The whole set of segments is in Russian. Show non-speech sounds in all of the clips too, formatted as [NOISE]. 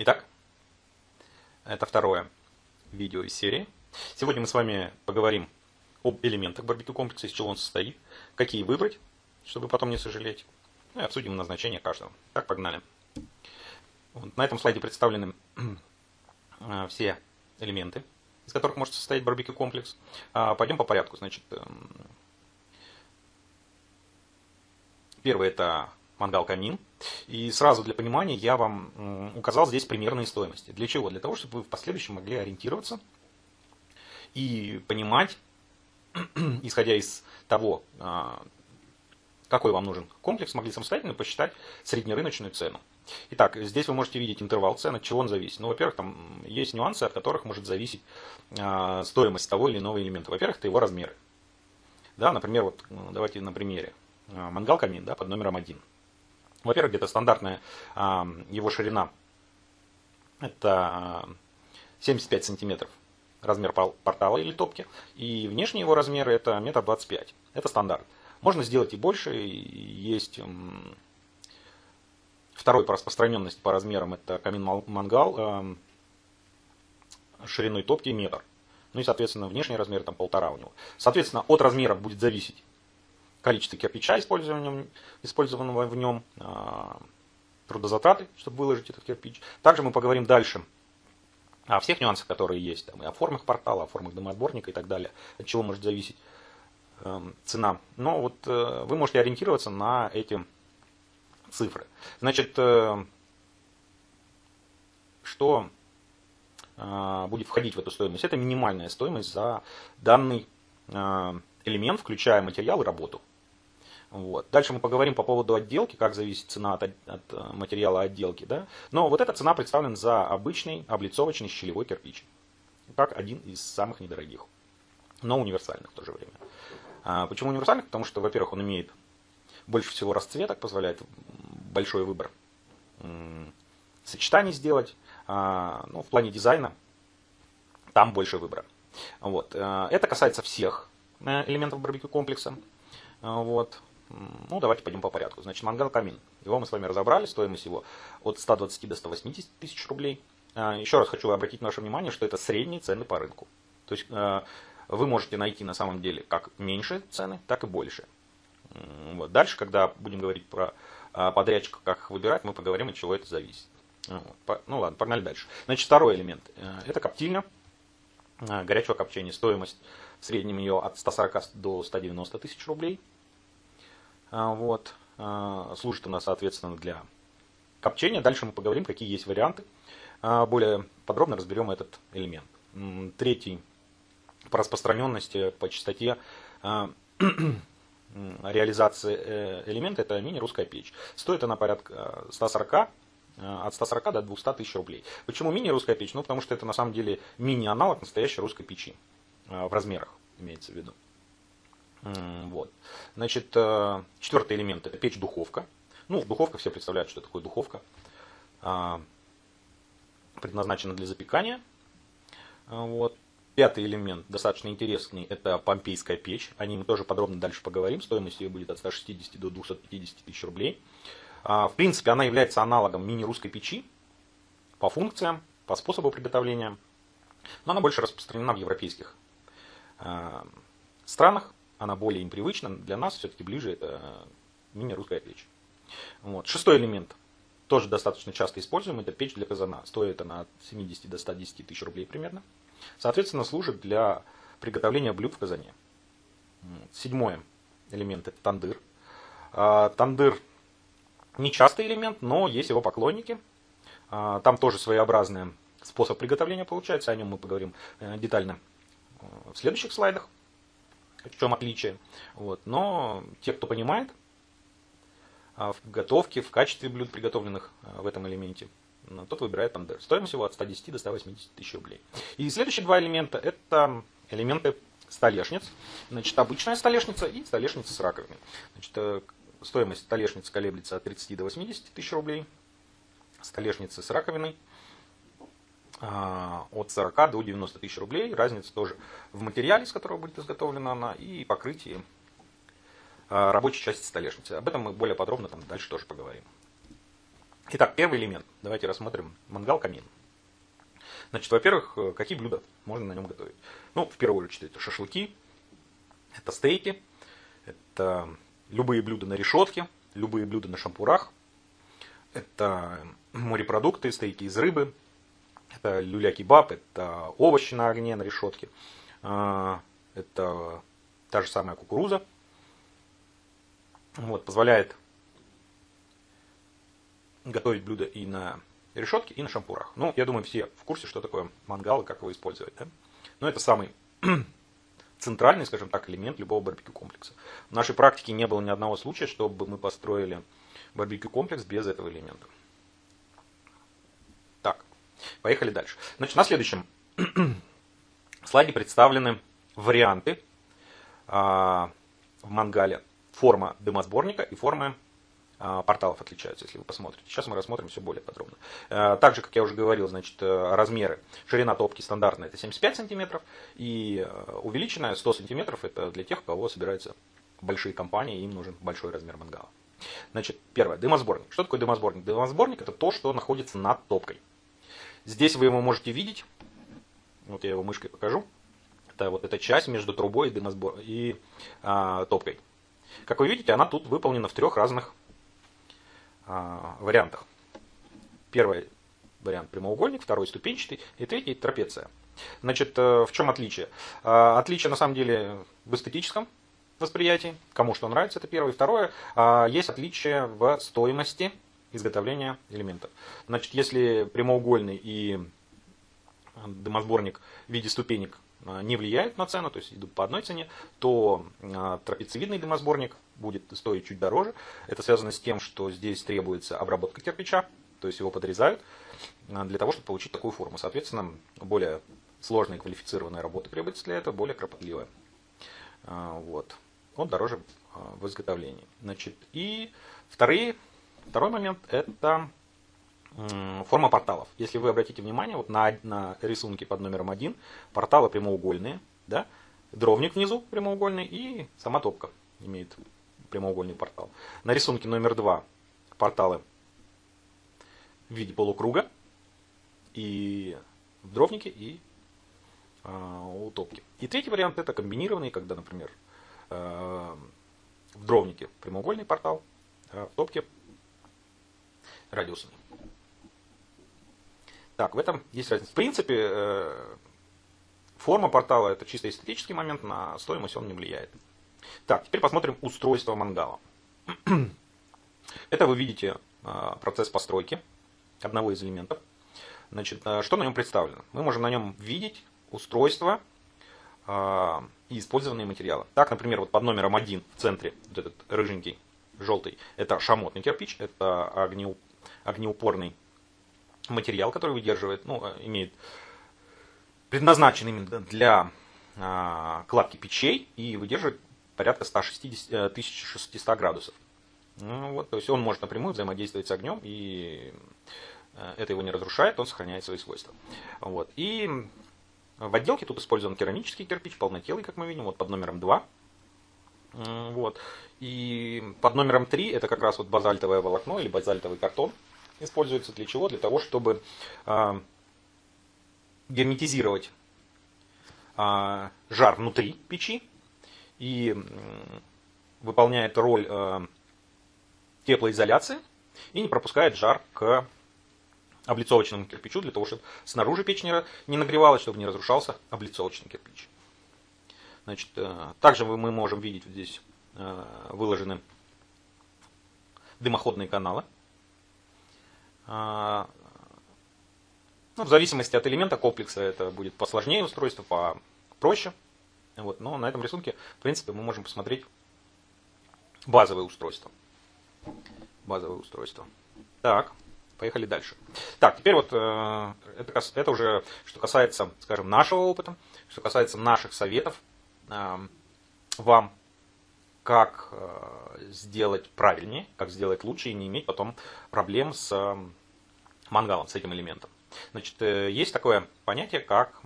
Итак, это второе видео из серии. Сегодня мы с вами поговорим об элементах барбекю комплекса, из чего он состоит, какие выбрать, чтобы потом не сожалеть, ну и обсудим назначение каждого. Так, погнали. Вот, на этом слайде представлены э, все элементы, из которых может состоять барбекю комплекс. А, пойдем по порядку. Значит, эм, первый это мангал-камин. И сразу для понимания я вам указал здесь примерные стоимости. Для чего? Для того, чтобы вы в последующем могли ориентироваться и понимать, [CLEARS THROAT] исходя из того, а, какой вам нужен комплекс, могли самостоятельно посчитать среднерыночную цену. Итак, здесь вы можете видеть интервал цен, от чего он зависит. Ну, во-первых, там есть нюансы, от которых может зависеть э, стоимость того или иного элемента. Во-первых, это его размеры. Да, например, вот давайте на примере. Мангал камин да, под номером один. Во-первых, где-то стандартная а, его ширина это 75 сантиметров размер портала или топки. И внешние его размеры это метр двадцать пять. Это стандарт. Можно сделать и больше. Есть второй по распространенности по размерам это камин мангал шириной топки метр. Ну и, соответственно, внешний размер там полтора у него. Соответственно, от размера будет зависеть количество кирпича, использованного в нем, а, трудозатраты, чтобы выложить этот кирпич. Также мы поговорим дальше о всех нюансах, которые есть, там, и о формах портала, о формах дымоотборника и так далее, от чего может зависеть э, цена. Но вот э, вы можете ориентироваться на эти цифры. Значит, э, что э, будет входить в эту стоимость? Это минимальная стоимость за данный э, элемент, включая материал и работу. Вот. Дальше мы поговорим по поводу отделки, как зависит цена от, от э, материала отделки. Да? Но вот эта цена представлена за обычный облицовочный щелевой кирпич. Как один из самых недорогих, но универсальных в то же время. А почему универсальных? Потому что, во-первых, он имеет больше всего расцветок, позволяет большой выбор сочетаний сделать. А, ну, в плане дизайна там больше выбора. Вот. Э, это касается всех э, элементов барбекю комплекса. Вот. Ну, давайте пойдем по порядку. Значит, мангал камин. Его мы с вами разобрали, стоимость его от 120 до 180 тысяч рублей. А, еще раз хочу обратить ваше внимание, что это средние цены по рынку. То есть э, вы можете найти на самом деле как меньшие цены, так и больше. Вот. Дальше, когда будем говорить про а, подрядчика, как их выбирать, мы поговорим, от чего это зависит. Вот. Ну ладно, погнали дальше. Значит, второй элемент. Э, это коптильня э, горячего копчения. Стоимость в среднем ее от 140 до 190 тысяч рублей. А, вот. А, служит она, соответственно, для копчения. Дальше мы поговорим, какие есть варианты. А, более подробно разберем этот элемент. Третий по распространенности, по частоте [CLEARS THROAT] реализации э, элемента это мини-русская печь. Стоит она порядка 140 от 140 до 200 тысяч рублей. Почему мини-русская печь? Ну, потому что это на самом деле мини-аналог настоящей русской печи в размерах, имеется в виду. Вот. Значит, э, четвертый элемент это печь-духовка. Ну, духовка, все представляют, что такое духовка. А, предназначена для запекания. А, вот. Пятый элемент, достаточно интересный, это помпейская печь. О ней мы тоже подробно дальше поговорим. Стоимость ее будет от 160 до 250 тысяч рублей. А, в принципе, она является аналогом мини-русской печи по функциям, по способу приготовления. Но она больше распространена в европейских странах она более им привычна, для нас все-таки ближе это мини-русская печь. Вот. Шестой элемент, тоже достаточно часто используем, это печь для казана. Стоит она от 70 до 110 тысяч рублей примерно. Соответственно, служит для приготовления блюд в казане. Седьмой элемент это тандыр. А, тандыр не частый элемент, но есть его поклонники. А, там тоже своеобразный способ приготовления получается, о нем мы поговорим э, детально э, в следующих слайдах в чем отличие. Вот. Но те, кто понимает а, в готовке, в качестве блюд, приготовленных а, в этом элементе, тот выбирает тандер. Стоимость его от 110 до 180 тысяч рублей. И следующие два элемента это элементы столешниц. Значит, обычная столешница и столешница с раковиной. Значит, э, стоимость столешницы колеблется от 30 до 80 тысяч рублей. Столешницы с раковиной от 40 до 90 тысяч рублей. Разница тоже в материале, из которого будет изготовлена она, и покрытии а, рабочей части столешницы. Об этом мы более подробно там дальше тоже поговорим. Итак, первый элемент. Давайте рассмотрим мангал-камин. Значит, во-первых, э, какие блюда можно на нем готовить? Ну, в первую очередь, это шашлыки, это стейки, это любые блюда на решетке, любые блюда на шампурах, это морепродукты, стейки из рыбы, это люля-кебаб, это овощи на огне, на решетке, а, это та же самая кукуруза. Вот, позволяет готовить блюда и на решетке, и на шампурах. Ну, я думаю, все в курсе, что такое мангал и как его использовать. Да? Но это самый [CLEARS THROAT] центральный, скажем так, элемент любого барбекю комплекса. В нашей практике не было ни одного случая, чтобы мы построили барбекю комплекс без этого элемента. Поехали дальше. Значит, на следующем [CLEARS THROAT] слайде представлены варианты а, в мангале. Форма дымосборника и форма а, порталов отличаются, если вы посмотрите. Сейчас мы рассмотрим все более подробно. А, также, как я уже говорил, значит, э, размеры. Ширина топки стандартная это 75 сантиметров и э, увеличенная 100 сантиметров это для тех, у кого собираются большие компании, им нужен большой размер мангала. Значит, первое, дымосборник. Что такое дымосборник? Дымосборник это то, что находится над топкой. Здесь вы его можете видеть. Вот я его мышкой покажу. Это вот эта часть между трубой и, дымосбор... и а, топкой. Как вы видите, она тут выполнена в трех разных а, вариантах. Первый вариант прямоугольник, второй ступенчатый и третий трапеция. Значит, э, в чем отличие? А, отличие на самом деле в эстетическом восприятии, кому что нравится, это первое. Второе, а, есть отличие в стоимости изготовления элементов. Значит, если прямоугольный и дымосборник в виде ступенек не влияют на цену, то есть идут по одной цене, то трапециевидный дымосборник будет стоить чуть дороже. Это связано с тем, что здесь требуется обработка кирпича, то есть его подрезают а, для того, чтобы получить такую форму. Соответственно, более сложная квалифицированная работа требуется для этого, более кропотливая. А, вот. Он дороже а, в изготовлении. Значит, и вторые, второй момент – это форма порталов. Если вы обратите внимание вот на, на рисунки под номером один, порталы прямоугольные, да, дровник внизу прямоугольный и сама топка имеет прямоугольный портал. На рисунке номер два порталы в виде полукруга и в дровнике, и э, у топки. И третий вариант это комбинированный, когда, например, э, в дровнике прямоугольный портал, а в топке радиусный. Так, в этом есть разница. В принципе, э, форма портала это чисто эстетический момент, на стоимость он не влияет. Так, теперь посмотрим устройство мангала. [CLEARS THROAT] Это вы видите а, процесс постройки одного из элементов. Значит, а, что на нем представлено? Мы можем на нем видеть устройство и использованные материалы. Так, например, вот под номером один в центре, вот этот рыженький, желтый, это шамотный кирпич, это огнеупорный материал, который выдерживает, ну, имеет предназначен именно для кладки печей и выдерживает порядка 160, 1600 э, градусов. Ну, вот, то есть он может напрямую взаимодействовать с огнем, и э, это его не разрушает, он сохраняет свои свойства. Вот. И в отделке тут использован керамический кирпич, полнотелый, как мы видим, вот под номером 2. Вот. И под номером 3 это как раз вот базальтовое волокно или базальтовый картон. Используется для чего? Для того, чтобы э, герметизировать э, жар внутри печи, и выполняет роль э, теплоизоляции и не пропускает жар к облицовочному кирпичу, для того, чтобы снаружи печь не, нагревалась, чтобы не разрушался облицовочный кирпич. Значит, э, также мы можем видеть здесь э, выложены дымоходные каналы. Ну, в зависимости от элемента комплекса это будет посложнее устройство, попроще. Вот, но на этом рисунке, в принципе, мы можем посмотреть базовое устройство. Базовое устройство. Так, поехали дальше. Так, теперь вот э, это, это уже что касается, скажем, нашего опыта, что касается наших советов э, вам, как э, сделать правильнее, как сделать лучше и не иметь потом проблем с мангалом, с этим элементом. Значит, э, есть такое понятие, как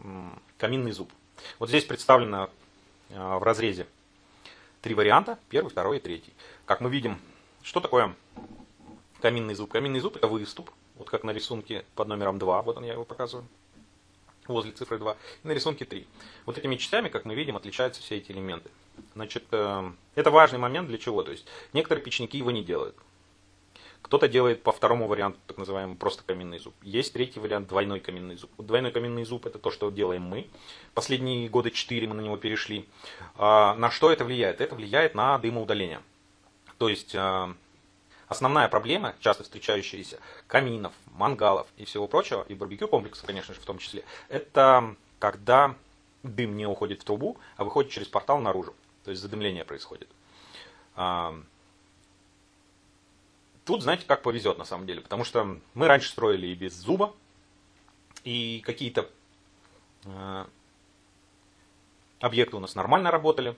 каминный зуб. Вот здесь представлено Э, в разрезе три варианта, первый, второй и третий. Как мы видим, что такое каминный зуб. Каминный зуб это выступ, вот как на рисунке под номером 2, вот он я его показываю, возле цифры 2, и на рисунке 3. Вот этими частями, как мы видим, отличаются все эти элементы. Значит, э, это важный момент для чего? То есть некоторые печники его не делают. Кто-то делает по второму варианту, так называемый просто каменный зуб. Есть третий вариант, двойной каменный зуб. Двойной каменный зуб это то, что делаем мы. Последние годы 4 мы на него перешли. А, на что это влияет? Это влияет на дымоудаление. То есть а, основная проблема, часто встречающаяся каминов, мангалов и всего прочего, и барбекю комплекса, конечно же, в том числе, это когда дым не уходит в трубу, а выходит через портал наружу. То есть задымление происходит. А, Тут, знаете, как повезет на самом деле, потому что мы раньше строили и без зуба, и какие-то э, объекты у нас нормально работали.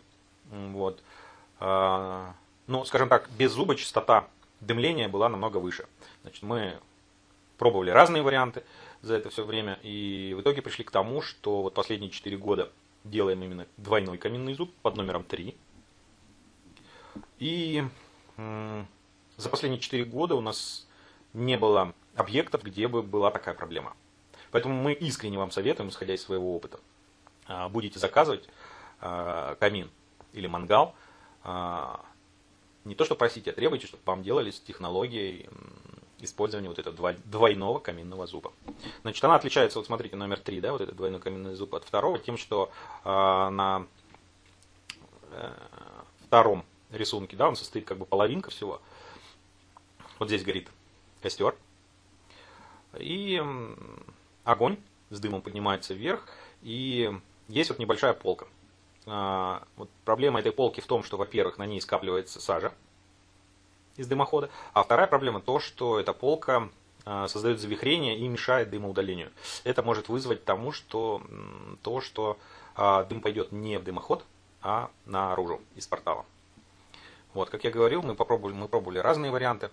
Вот. Э, ну, скажем так, без зуба частота дымления была намного выше. Значит, мы пробовали разные варианты за это все время, и в итоге пришли к тому, что вот последние 4 года делаем именно двойной каминный зуб под номером 3. И за последние 4 года у нас не было объектов, где бы была такая проблема. Поэтому мы искренне вам советуем, исходя из своего опыта, а, будете заказывать а, камин или мангал, а, не то что просите, а требуйте, чтобы вам делали с технологией использования вот этого двойного каминного зуба. Значит, она отличается, вот смотрите, номер 3, да, вот этот двойной каминный зуб от второго, тем, что на э, втором рисунке, да, он состоит как бы половинка всего, вот здесь горит костер. И огонь с дымом поднимается вверх. И есть вот небольшая полка. А, вот проблема этой полки в том, что, во-первых, на ней скапливается сажа из дымохода. А вторая проблема то, что эта полка а, создает завихрение и мешает дымоудалению. Это может вызвать тому, что, то, что а, дым пойдет не в дымоход, а наружу из портала. Вот, как я говорил, мы попробовали, мы пробовали разные варианты.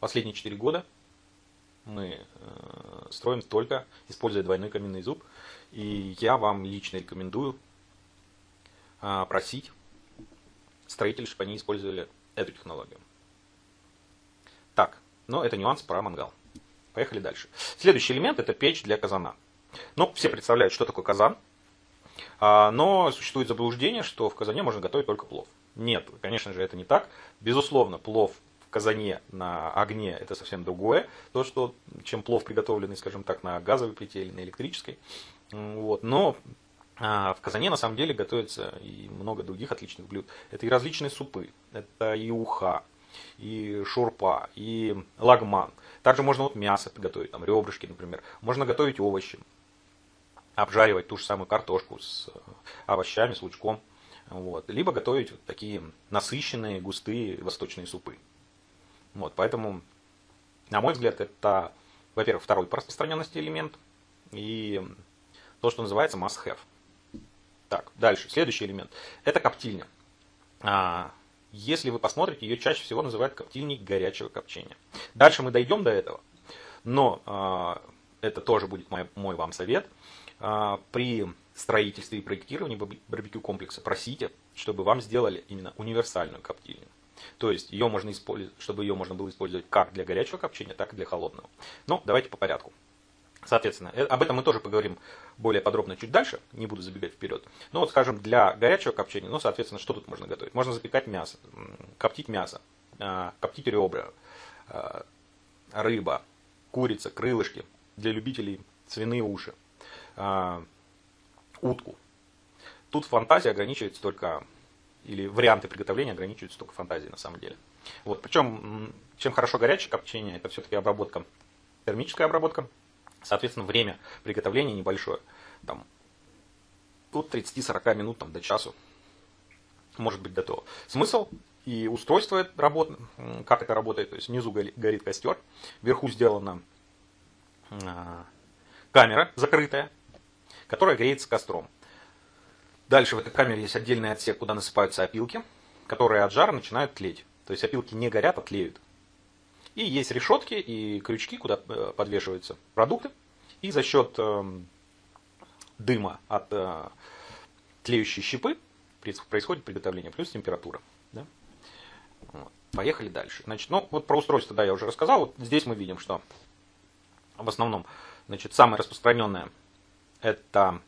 Последние 4 года мы э, строим только используя двойной каменный зуб. И я вам лично рекомендую а, просить строителей, чтобы они использовали эту технологию. Так, но это нюанс про мангал. Поехали дальше. Следующий элемент это печь для казана. Ну, все представляют, что такое казан. А, но существует заблуждение, что в казане можно готовить только плов. Нет, конечно же, это не так. Безусловно, плов казане на огне это совсем другое, то, что, чем плов приготовленный, скажем так, на газовой плите или на электрической. Вот. Но а, в казане на самом деле готовится и много других отличных блюд. Это и различные супы, это и уха, и шурпа, и лагман. Также можно вот мясо приготовить, там ребрышки, например. Можно готовить овощи, обжаривать ту же самую картошку с э, овощами, с лучком. Вот. Либо готовить вот такие насыщенные, густые восточные супы. Вот, поэтому, на мой взгляд, это, во-первых, второй по распространенности элемент и то, что называется must-have. Так, дальше. Следующий элемент. Это коптильня. А, если вы посмотрите, ее чаще всего называют коптильней горячего копчения. Дальше мы дойдем до этого. Но а, это тоже будет мой, мой вам совет. А, при строительстве и проектировании барбекю комплекса просите, чтобы вам сделали именно универсальную коптильню. То есть ее можно использовать, чтобы ее можно было использовать как для горячего копчения, так и для холодного. Но давайте по порядку. Соответственно, э, об этом мы тоже поговорим более подробно чуть дальше, не буду забегать вперед. Но вот, скажем, для горячего копчения, ну, соответственно, что тут можно готовить? Можно запекать мясо, коптить мясо, а, коптить ребра, а, рыба, курица, крылышки, для любителей свиные уши, а, утку. Тут фантазия ограничивается только или варианты приготовления ограничиваются только фантазией на самом деле. Вот. Причем, чем хорошо горячее копчение, это все-таки обработка, термическая обработка. Соответственно, время приготовления небольшое. Там, от 30-40 минут там, до часу может быть готово. Смысл и устройство работ, как это работает, то есть внизу горит костер, вверху сделана а, камера закрытая, которая греется костром. Дальше в этой камере есть отдельный отсек, куда насыпаются опилки, которые от жара начинают тлеть. То есть опилки не горят, а тлеют. И есть решетки и крючки, куда э, подвешиваются продукты. И за счет э, дыма от э, тлеющей щепы происходит приготовление, плюс температура. Да? Поехали дальше. Значит, ну вот про устройство, да, я уже рассказал. Вот здесь мы видим, что в основном, значит, самое распространенное это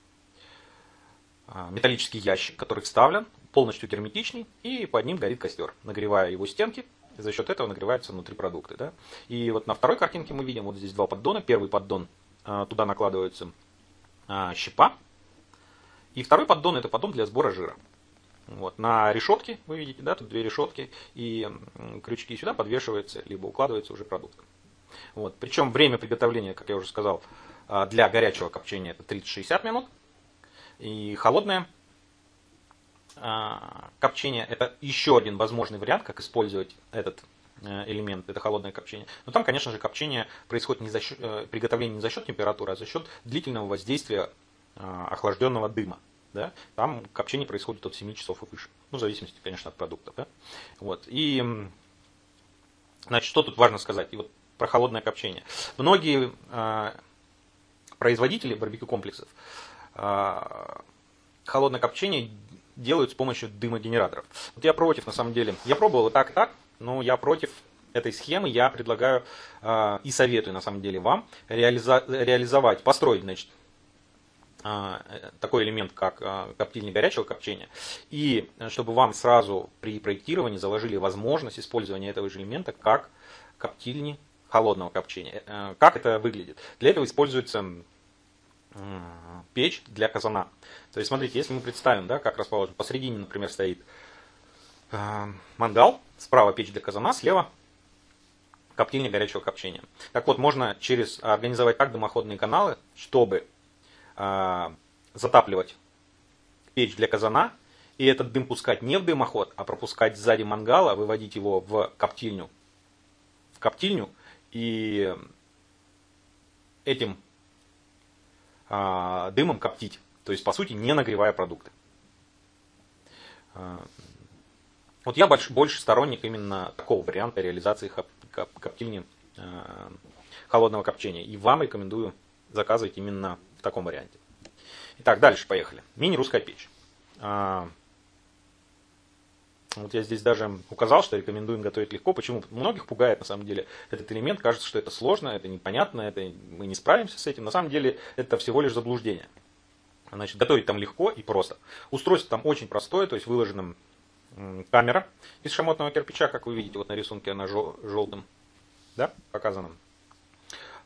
металлический ящик, который вставлен, полностью герметичный, и под ним горит костер, нагревая его стенки, и за счет этого нагреваются внутри продукты. Да? И вот на второй картинке мы видим вот здесь два поддона. Первый поддон, а, туда накладывается а, щепа, и второй поддон это поддон для сбора жира. Вот. На решетке, вы видите, да, тут две решетки, и крючки сюда подвешиваются, либо укладывается уже продукт. Вот. Причем время приготовления, как я уже сказал, а, для горячего копчения это 30-60 минут, и холодное копчение это еще один возможный вариант, как использовать этот э, элемент, это холодное копчение. Но там, конечно же, копчение происходит не за счет, э, приготовление не за счет температуры, а за счет длительного воздействия а, охлажденного дыма да, там копчение происходит от 7 часов и выше. Ну, в зависимости, конечно, от продуктов. Да? Вот. И, значит, что тут важно сказать? И вот про холодное копчение. Многие э, производители барбекю комплексов э, холодное копчение делают с помощью дымогенераторов. Вот я против, на самом деле. Я пробовал и так, и так, но я против этой схемы. Я предлагаю э, и советую, на самом деле, вам реализа- реализовать, построить, значит, а, такой элемент, как а, коптильня горячего копчения, и чтобы вам сразу при проектировании заложили возможность использования этого же элемента как коптильни холодного копчения. Э, как это выглядит? Для этого используется печь для казана. То есть, смотрите, если мы представим, да, как расположен, посередине, например, стоит э, мангал, справа печь для казана, слева коптильня горячего копчения. Так вот, можно через организовать так дымоходные каналы, чтобы а, затапливать печь для казана, и этот дым пускать не в дымоход, а пропускать сзади мангала, выводить его в коптильню, в коптильню и этим дымом коптить. То есть, по сути, не нагревая продукты. А, вот я больше, больше сторонник именно такого варианта реализации коптильни а, холодного копчения. И вам рекомендую заказывать именно в таком варианте. Итак, дальше поехали. Мини-русская печь. Вот я здесь даже указал, что рекомендуем готовить легко. Почему? Многих пугает на самом деле этот элемент. Кажется, что это сложно, это непонятно, это мы не справимся с этим. На самом деле это всего лишь заблуждение. Значит, готовить там легко и просто. Устройство там очень простое, то есть выложена камера из шамотного кирпича, как вы видите, вот на рисунке она желтым, да, показана.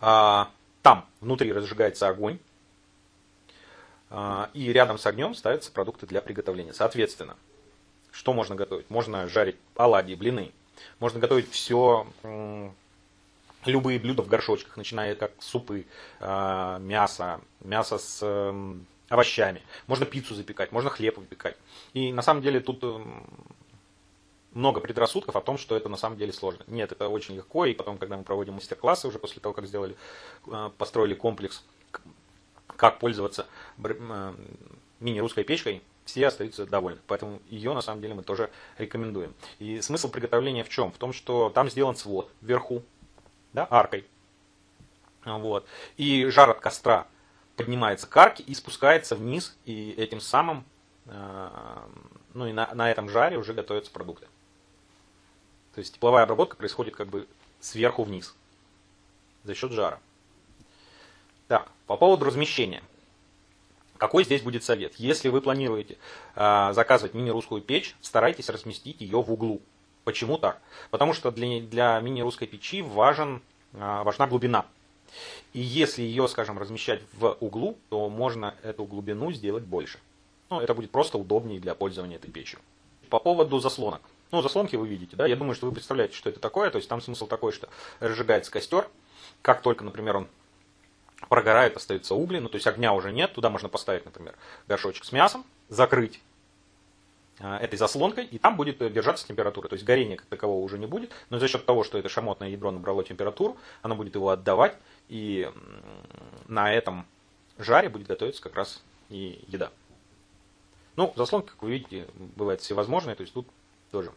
А, там внутри разжигается огонь, а, и рядом с огнем ставятся продукты для приготовления. Соответственно, что можно готовить? Можно жарить оладьи, блины. Можно готовить все, любые блюда в горшочках, начиная как супы, а, мясо, мясо с овощами. Можно пиццу запекать, можно хлеб выпекать. И на самом деле тут много предрассудков о том, что это на самом деле сложно. Нет, это очень легко, и потом, когда мы проводим мастер-классы, уже после того, как сделали, а, построили комплекс как пользоваться мини-русской печкой, все остаются довольны. Поэтому ее на самом деле мы тоже рекомендуем. И смысл приготовления в чем? В том, что там сделан свод вверху, да, аркой. Вот. И жар от костра поднимается к арке и спускается вниз, и этим самым, э, ну и на, на этом жаре уже готовятся продукты. То есть тепловая обработка происходит как бы сверху вниз за счет жара. Так, по поводу размещения. Какой здесь будет совет? Если вы планируете э, заказывать мини-русскую печь, старайтесь разместить ее в углу. Почему так? Потому что для, для мини-русской печи важен, э, важна глубина. И если ее, скажем, размещать в углу, то можно эту глубину сделать больше. Ну, это будет просто удобнее для пользования этой печью. По поводу заслонок. Ну, заслонки вы видите, да? Я думаю, что вы представляете, что это такое. То есть там смысл такой, что разжигается костер. Как только, например, он прогорает, остаются угли, ну то есть огня уже нет, туда можно поставить, например, горшочек с мясом, закрыть а, этой заслонкой, и там будет держаться температура. То есть горения как такового уже не будет, но за счет того, что это шамотное ядро набрало температуру, оно будет его отдавать, и на этом жаре будет готовиться как раз и еда. Ну, заслонки, как вы видите, бывают всевозможные, то есть тут тоже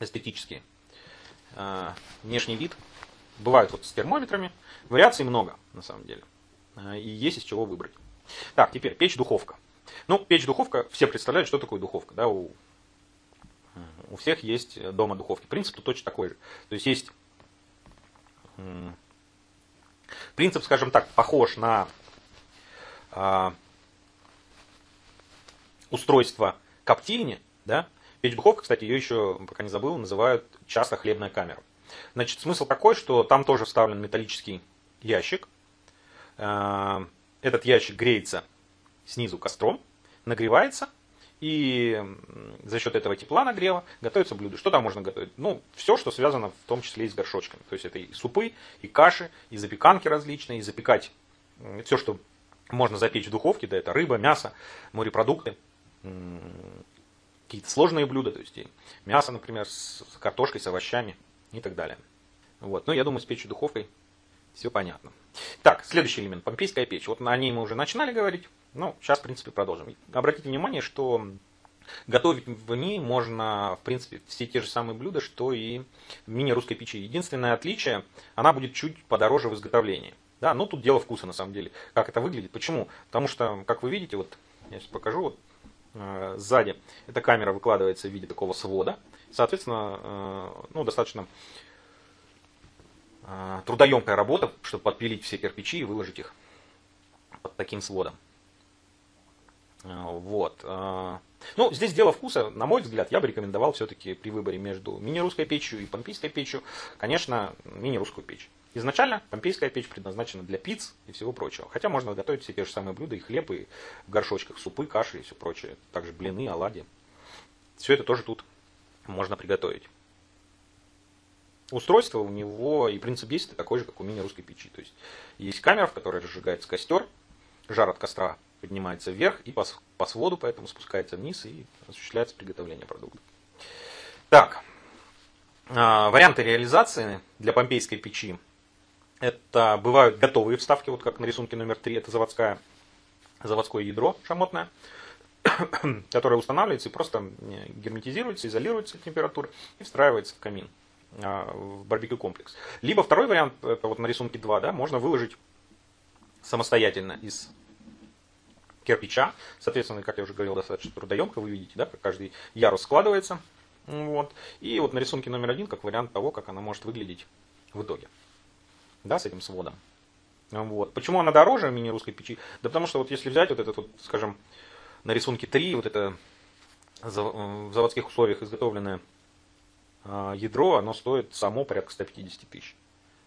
эстетические. А, внешний вид Бывают вот с термометрами. Вариаций много, на самом деле. А, и есть из чего выбрать. Так, теперь печь-духовка. Ну, печь-духовка, все представляют, что такое духовка. Да? У у всех есть дома духовки. Принцип тут точно такой же. То есть есть принцип, скажем так, похож на а, устройство коптильни, да, Печь-духовка, кстати, ее еще, пока не забыл, называют часто хлебная камера. Значит, смысл такой, что там тоже вставлен металлический ящик. А, этот ящик греется снизу костром, нагревается, и за счет этого тепла нагрева готовится блюдо. Что там можно готовить? Ну, все, что связано в том числе и с горшочками. То есть это и супы, и каши, и запеканки различные, и запекать все, что можно запечь в духовке, да, это рыба, мясо, морепродукты, какие-то сложные блюда, то есть мясо, например, с картошкой, с овощами и так далее. Вот. Но я думаю, с печью духовкой все понятно. Так, следующий элемент, помпейская печь. Вот о ней мы уже начинали говорить. Ну, сейчас, в принципе, продолжим. Обратите внимание, что готовить в ней можно, в принципе, все те же самые блюда, что и в мини-русской печи. Единственное отличие, она будет чуть подороже в изготовлении. Да, но тут дело вкуса, на самом деле. Как это выглядит? Почему? Потому что, как вы видите, вот я сейчас покажу, вот э, сзади эта камера выкладывается в виде такого свода. Соответственно, э, ну, достаточно э, трудоемкая работа, чтобы подпилить все кирпичи и выложить их под таким сводом. А, вот. Ну, здесь дело вкуса, на мой взгляд, я бы рекомендовал все-таки при выборе между мини-русской печью и помпейской печью, конечно, мини-русскую печь. Изначально помпейская печь предназначена для пиц и всего прочего. Хотя можно готовить все те же самые блюда, и хлеб, и в горшочках супы, каши и все прочее. Также блины, оладьи. Все это тоже тут можно приготовить. Устройство у него и принцип действия такой же, как у мини-русской печи. То есть есть камера, в которой разжигается костер, жар от костра поднимается вверх и по, по своду, поэтому спускается вниз и осуществляется приготовление продукта. Так, а, варианты реализации для помпейской печи. Это бывают готовые вставки, вот как на рисунке номер 3, это заводская, заводское ядро шамотное, [COUGHS] которое устанавливается и просто герметизируется, изолируется от температуры и встраивается в камин, а, в барбекю комплекс. Либо второй вариант, это вот на рисунке 2, да, можно выложить самостоятельно из кирпича. Соответственно, как я уже говорил, достаточно трудоемко. Вы видите, да, как каждый ярус складывается. Вот. И вот на рисунке номер один, как вариант того, как она может выглядеть в итоге. Да, с этим сводом. Вот. Почему она дороже мини-русской печи? Да потому что вот если взять вот этот вот, скажем, на рисунке 3, вот это в заводских условиях изготовленное а, ядро, оно стоит само порядка 150 тысяч.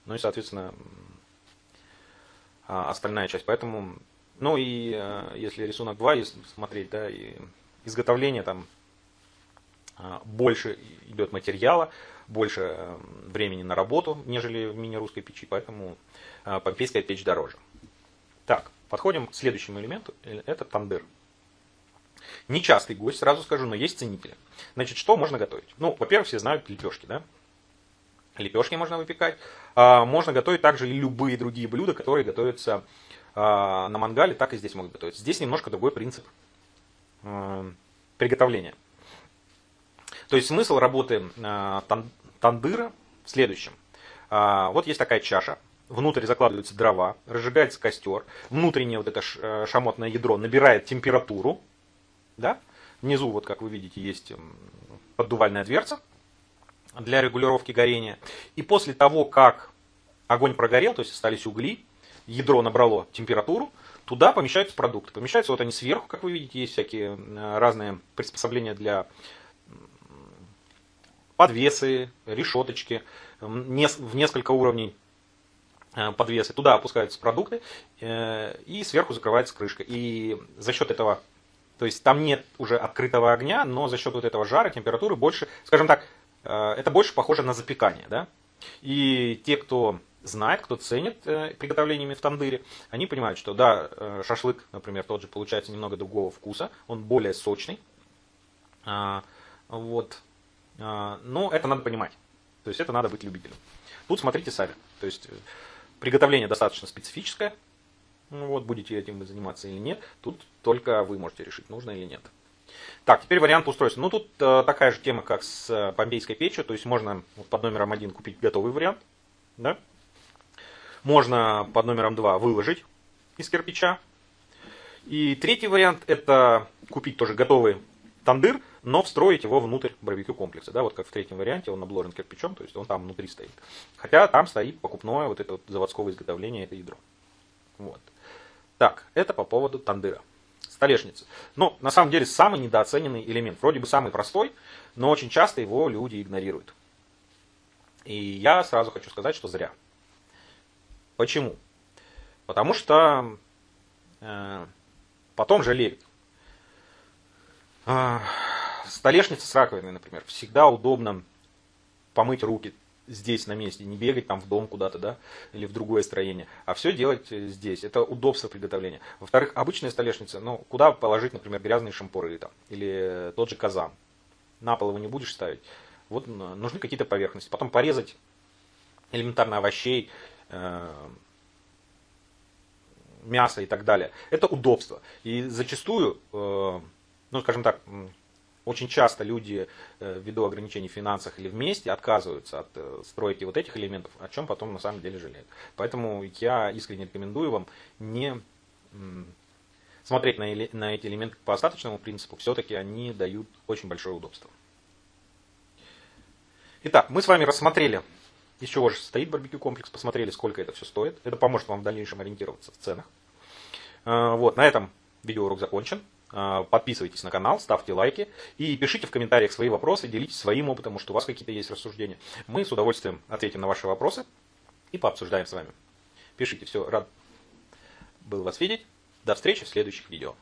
Ну и, соответственно, а, остальная часть. Поэтому ну и э, если рисунок 2 если смотреть, да, и изготовление там э, больше идет материала, больше э, времени на работу, нежели в мини-русской печи, поэтому помпейская печь дороже. Так, подходим к следующему элементу, это тандыр. Нечастый гость, сразу скажу, но есть ценители. Значит, что можно готовить? Ну, во-первых, все знают лепешки, да? Лепешки можно выпекать. А, можно готовить также и любые другие блюда, которые готовятся а, на мангале, так и здесь могут готовить. Здесь немножко другой принцип а, приготовления. То есть смысл работы тандыра в следующем. Вот есть такая чаша, внутрь закладываются дрова, разжигается костер, внутреннее вот это э, шамотное ядро набирает температуру, да? внизу, вот как вы видите, есть поддувальная дверца для регулировки горения. И после того, как огонь прогорел, то есть остались угли, ядро набрало температуру, туда помещаются продукты. Помещаются вот они сверху, как вы видите, есть всякие разные приспособления для подвесы, решеточки, в несколько уровней э, подвесы. Туда опускаются продукты э, и сверху закрывается крышка. И за счет этого, то есть там нет уже открытого огня, но за счет вот этого жара, температуры больше, скажем так, это больше похоже на запекание. Да? И те, кто знает, кто ценит э, приготовлениями в тандыре, они понимают, что да, э, шашлык, например, тот же получается немного другого вкуса, он более сочный. А, вот. А, но это надо понимать. То есть это надо быть любителем. Тут смотрите сами. То есть э, приготовление достаточно специфическое. Ну вот, будете этим заниматься или нет. Тут только вы можете решить, нужно или нет. Так, теперь вариант устройства. Ну, тут э, такая же тема, как с э, помпейской печью. То есть можно вот, под номером один купить готовый вариант. Да? можно под номером 2 выложить из кирпича. И третий вариант это купить тоже готовый тандыр, но встроить его внутрь барбекю комплекса, да, вот как в третьем варианте, он обложен кирпичом, то есть он там внутри стоит. Хотя там стоит покупное вот это вот заводского изготовления, это ядро. Вот. Так, это по поводу тандыра. Столешница. Ну, на самом деле, самый недооцененный элемент. Вроде бы самый простой, но очень часто его люди игнорируют. И я сразу хочу сказать, что зря. Почему? Потому что э, потом жалеют. Э, столешница с раковиной, например, всегда удобно помыть руки здесь на месте, не бегать там в дом куда-то, да, или в другое строение, а все делать здесь. Это удобство приготовления. Во-вторых, обычная столешница, ну, куда положить, например, грязные шампуры там, или тот же казан. На пол его не будешь ставить. Вот нужны какие-то поверхности. Потом порезать элементарно овощей, э, мясо и так далее. Это удобство. И зачастую, э, ну, скажем так, очень часто люди э, ввиду ограничений в финансах или вместе отказываются от э, стройки вот этих элементов, о чем потом на самом деле жалеют. Поэтому я искренне рекомендую вам не смотреть на, на эти элементы по остаточному принципу, все-таки они дают очень большое удобство. Итак, мы с вами рассмотрели, из чего же состоит барбекю комплекс, посмотрели, сколько это все стоит. Это поможет вам в дальнейшем ориентироваться в ценах. Э, вот, на этом видеоурок закончен. А, подписывайтесь на канал, ставьте лайки и пишите в комментариях свои вопросы, делитесь своим опытом, может у вас какие-то есть рассуждения. Мы с удовольствием ответим на ваши вопросы и пообсуждаем с вами. Пишите, все, рад был вас видеть. До встречи в следующих видео.